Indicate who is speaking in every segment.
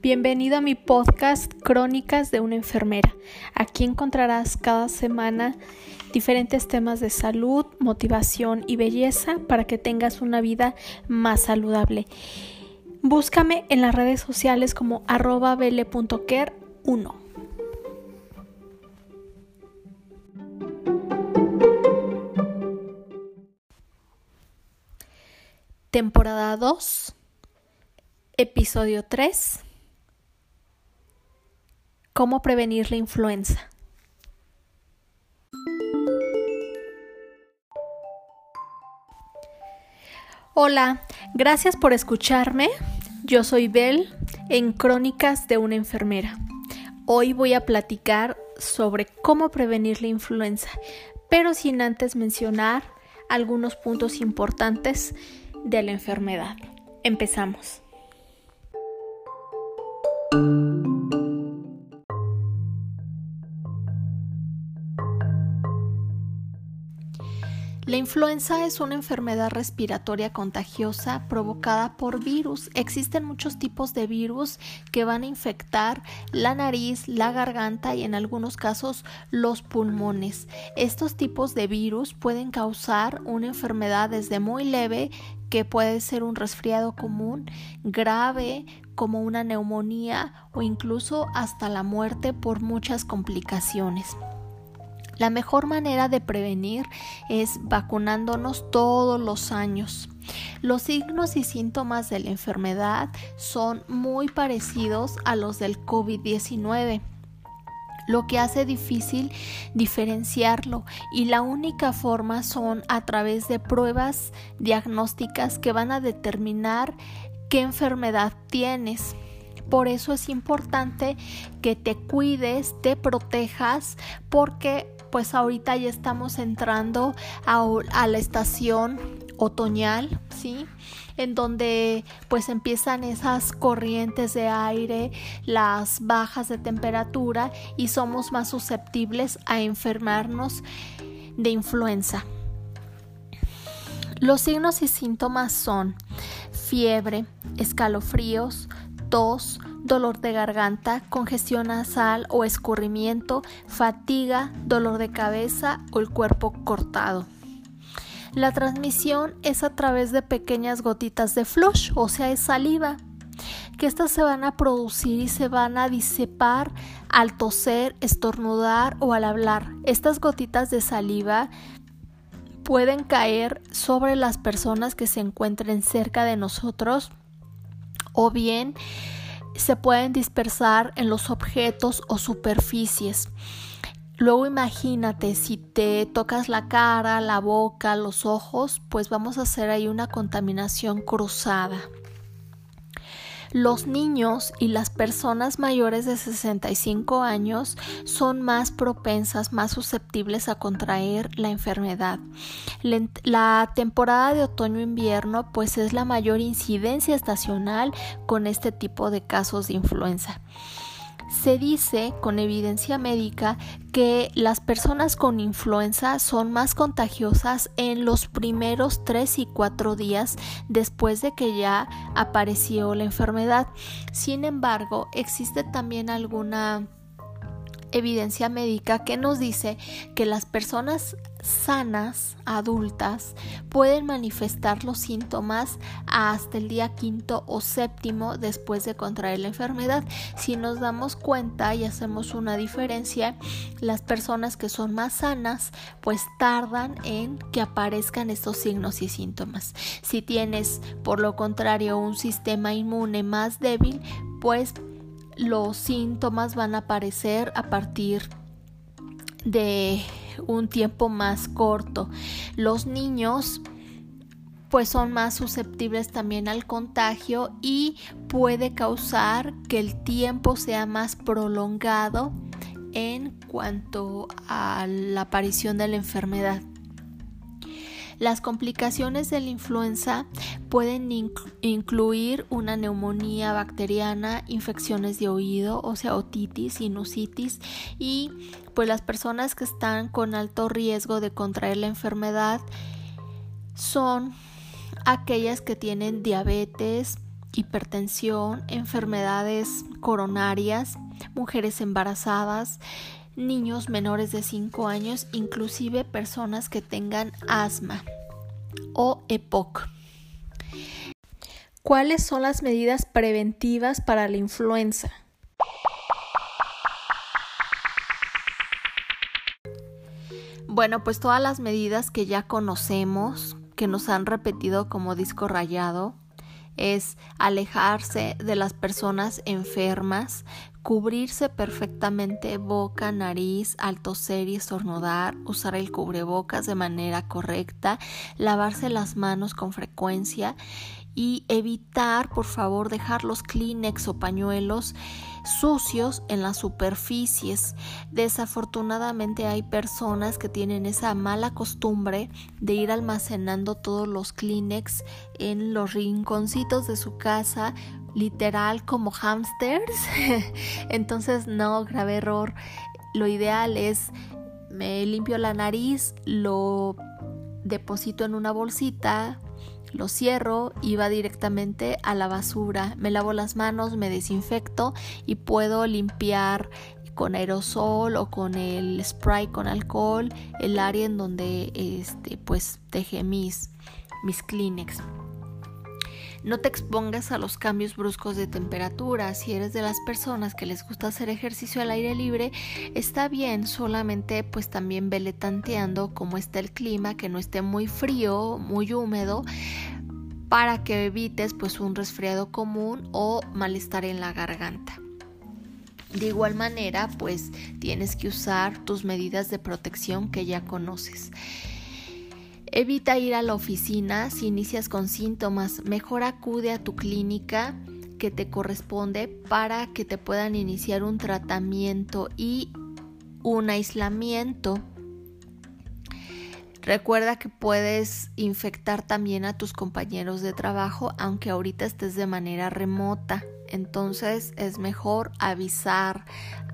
Speaker 1: Bienvenido a mi podcast Crónicas de una enfermera. Aquí encontrarás cada semana diferentes temas de salud, motivación y belleza para que tengas una vida más saludable. Búscame en las redes sociales como arroba bele.care1. Temporada 2, episodio 3 ¿Cómo prevenir la influenza? Hola, gracias por escucharme. Yo soy Bel en Crónicas de una enfermera. Hoy voy a platicar sobre cómo prevenir la influenza, pero sin antes mencionar algunos puntos importantes de la enfermedad. Empezamos. La influenza es una enfermedad respiratoria contagiosa provocada por virus. Existen muchos tipos de virus que van a infectar la nariz, la garganta y en algunos casos los pulmones. Estos tipos de virus pueden causar una enfermedad desde muy leve que puede ser un resfriado común, grave como una neumonía o incluso hasta la muerte por muchas complicaciones. La mejor manera de prevenir es vacunándonos todos los años. Los signos y síntomas de la enfermedad son muy parecidos a los del COVID-19 lo que hace difícil diferenciarlo y la única forma son a través de pruebas diagnósticas que van a determinar qué enfermedad tienes. Por eso es importante que te cuides, te protejas, porque pues ahorita ya estamos entrando a, la estación otoñal, ¿sí? En donde pues empiezan esas corrientes de aire, las bajas de temperatura y somos más susceptibles a enfermarnos de influenza. Los signos y síntomas son fiebre, escalofríos, tos, dolor de garganta, congestión nasal o escurrimiento, fatiga, dolor de cabeza o el cuerpo cortado. La transmisión es a través de pequeñas gotitas de flush, o sea, es saliva, que estas se van a producir y se van a disipar al toser, estornudar o al hablar. Estas gotitas de saliva pueden caer sobre las personas que se encuentren cerca de nosotros o bien se pueden dispersar en los objetos o superficies. Luego imagínate si te tocas la cara, la boca, los ojos, pues vamos a hacer ahí una contaminación cruzada. Los niños y las personas mayores de 65 años son más propensas, más susceptibles a contraer la enfermedad. La temporada de otoño-invierno pues es la mayor incidencia estacional con este tipo de casos de influenza. Se dice con evidencia médica que las personas con influenza son más contagiosas en los primeros 3 y 4 días después de que ya apareció la enfermedad. Sin embargo, existe también alguna evidencia médica que nos dice que las personas sanas, adultas, pueden manifestar los síntomas hasta el día quinto o séptimo después de contraer la enfermedad. Si nos damos cuenta y hacemos una diferencia, las personas que son más sanas pues tardan en que aparezcan estos signos y síntomas. Si tienes por lo contrario un sistema inmune más débil, pues los síntomas van a aparecer a partir de un tiempo más corto. Los niños pues son más susceptibles también al contagio y puede causar que el tiempo sea más prolongado en cuanto a la aparición de la enfermedad. Las complicaciones de la influenza pueden incluir una neumonía bacteriana, infecciones de oído, o otitis, sinusitis y pues las personas que están con alto riesgo de contraer la enfermedad son aquellas que tienen diabetes, hipertensión, enfermedades coronarias, mujeres embarazadas, niños menores de 5 años, inclusive personas que tengan asma o EPOC. ¿Cuáles son las medidas preventivas para la influenza? Bueno, pues todas las medidas que ya conocemos, que nos han repetido como disco rayado, es alejarse de las personas enfermas, cubrirse perfectamente boca, nariz, al toser y estornudar, usar el cubrebocas de manera correcta, lavarse las manos con frecuencia y evitar, por favor, dejar los Kleenex o pañuelos sucios en las superficies. Desafortunadamente hay personas que tienen esa mala costumbre de ir almacenando todos los Kleenex en los rinconcitos de su casa, literal como hamsters. Entonces, no, grave error. Lo ideal es me limpio la nariz, lo deposito en una bolsita, lo cierro y va directamente a la basura. Me lavo las manos, me desinfecto y puedo limpiar con aerosol o con el spray con alcohol el área en donde este pues dejé mis mis Kleenex. No te expongas a los cambios bruscos de temperatura. Si eres de las personas que les gusta hacer ejercicio al aire libre, está bien, solamente pues también vele tanteando cómo está el clima, que no esté muy frío, muy húmedo, para que evites pues un resfriado común o malestar en la garganta. De igual manera, pues tienes que usar tus medidas de protección que ya conoces. Evita ir a la oficina si inicias con síntomas. Mejor acude a tu clínica que te corresponde para que te puedan iniciar un tratamiento y un aislamiento. Recuerda que puedes infectar también a tus compañeros de trabajo aunque ahorita estés de manera remota. Entonces es mejor avisar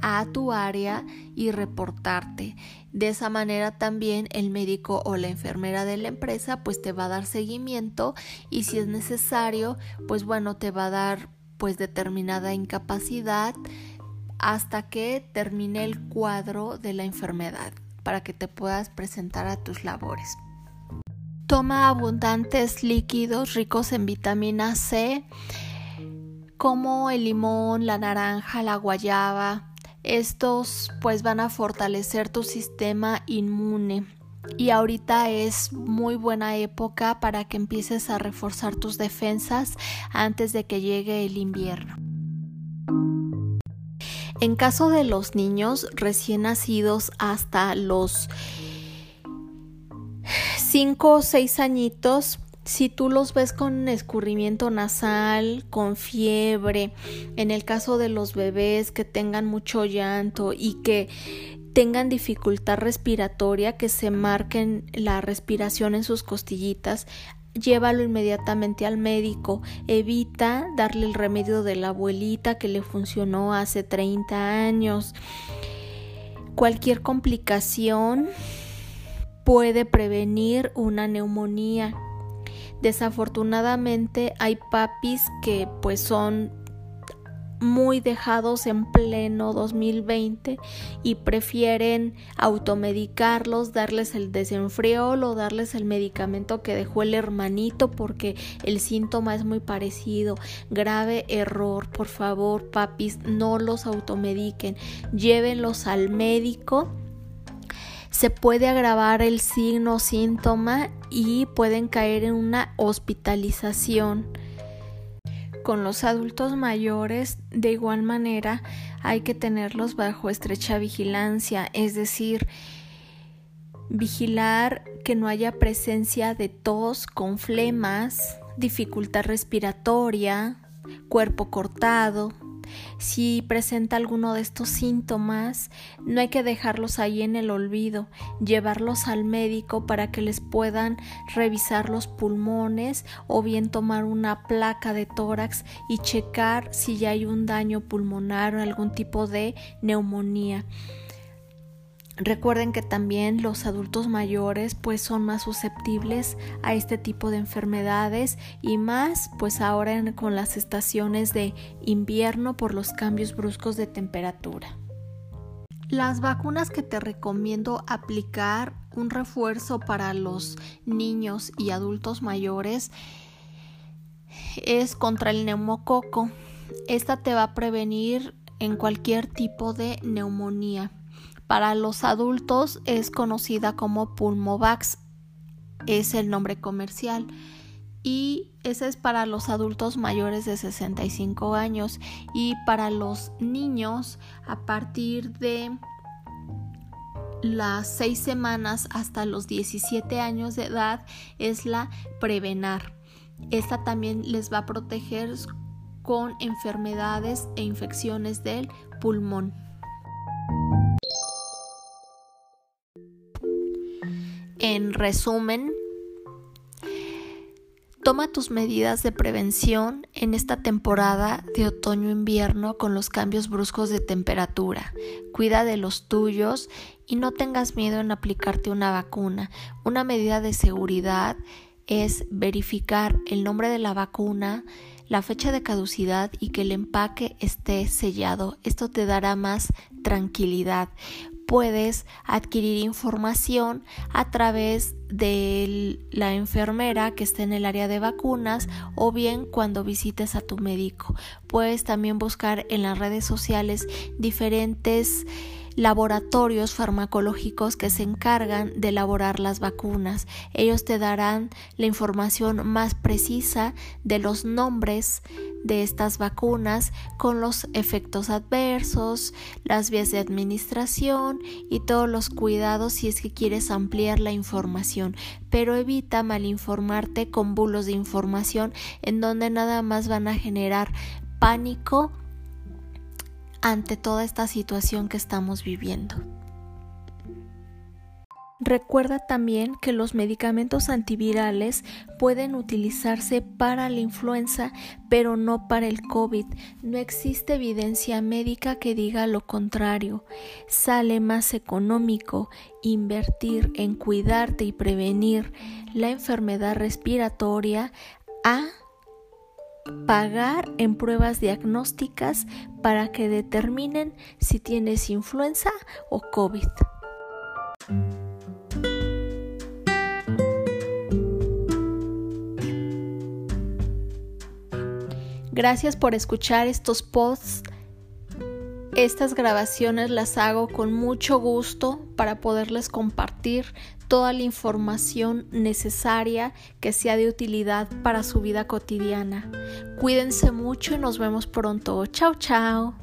Speaker 1: a tu área y reportarte. De esa manera también el médico o la enfermera de la empresa pues te va a dar seguimiento y si es necesario pues bueno te va a dar pues determinada incapacidad hasta que termine el cuadro de la enfermedad para que te puedas presentar a tus labores. Toma abundantes líquidos ricos en vitamina C como el limón, la naranja, la guayaba. Estos pues van a fortalecer tu sistema inmune. Y ahorita es muy buena época para que empieces a reforzar tus defensas antes de que llegue el invierno. En caso de los niños recién nacidos hasta los 5 o 6 añitos, si tú los ves con escurrimiento nasal, con fiebre, en el caso de los bebés que tengan mucho llanto y que tengan dificultad respiratoria, que se marquen la respiración en sus costillitas, llévalo inmediatamente al médico. Evita darle el remedio de la abuelita que le funcionó hace 30 años. Cualquier complicación puede prevenir una neumonía. Desafortunadamente hay papis que pues son muy dejados en pleno 2020 y prefieren automedicarlos, darles el desenfriol o darles el medicamento que dejó el hermanito porque el síntoma es muy parecido. Grave error, por favor, papis, no los automediquen, llévenlos al médico se puede agravar el signo síntoma y pueden caer en una hospitalización. Con los adultos mayores, de igual manera, hay que tenerlos bajo estrecha vigilancia, es decir, vigilar que no haya presencia de tos con flemas, dificultad respiratoria, cuerpo cortado, si presenta alguno de estos síntomas, no hay que dejarlos ahí en el olvido, llevarlos al médico para que les puedan revisar los pulmones o bien tomar una placa de tórax y checar si ya hay un daño pulmonar o algún tipo de neumonía. Recuerden que también los adultos mayores pues son más susceptibles a este tipo de enfermedades y más pues ahora con las estaciones de invierno por los cambios bruscos de temperatura. Las vacunas que te recomiendo aplicar un refuerzo para los niños y adultos mayores es contra el neumococo. Esta te va a prevenir en cualquier tipo de neumonía. Para los adultos es conocida como Pulmovax, es el nombre comercial. Y ese es para los adultos mayores de 65 años. Y para los niños a partir de las 6 semanas hasta los 17 años de edad es la Prevenar. Esta también les va a proteger con enfermedades e infecciones del pulmón. En resumen, toma tus medidas de prevención en esta temporada de otoño-invierno con los cambios bruscos de temperatura. Cuida de los tuyos y no tengas miedo en aplicarte una vacuna. Una medida de seguridad es verificar el nombre de la vacuna, la fecha de caducidad y que el empaque esté sellado. Esto te dará más tranquilidad puedes adquirir información a través de la enfermera que esté en el área de vacunas o bien cuando visites a tu médico. Puedes también buscar en las redes sociales diferentes laboratorios farmacológicos que se encargan de elaborar las vacunas. Ellos te darán la información más precisa de los nombres de estas vacunas con los efectos adversos, las vías de administración y todos los cuidados si es que quieres ampliar la información, pero evita malinformarte con bulos de información en donde nada más van a generar pánico ante toda esta situación que estamos viviendo. Recuerda también que los medicamentos antivirales pueden utilizarse para la influenza, pero no para el COVID. No existe evidencia médica que diga lo contrario. Sale más económico invertir en cuidarte y prevenir la enfermedad respiratoria a pagar en pruebas diagnósticas para que determinen si tienes influenza o COVID. Gracias por escuchar estos posts. Estas grabaciones las hago con mucho gusto para poderles compartir toda la información necesaria que sea de utilidad para su vida cotidiana. Cuídense mucho y nos vemos pronto. Chao, chao.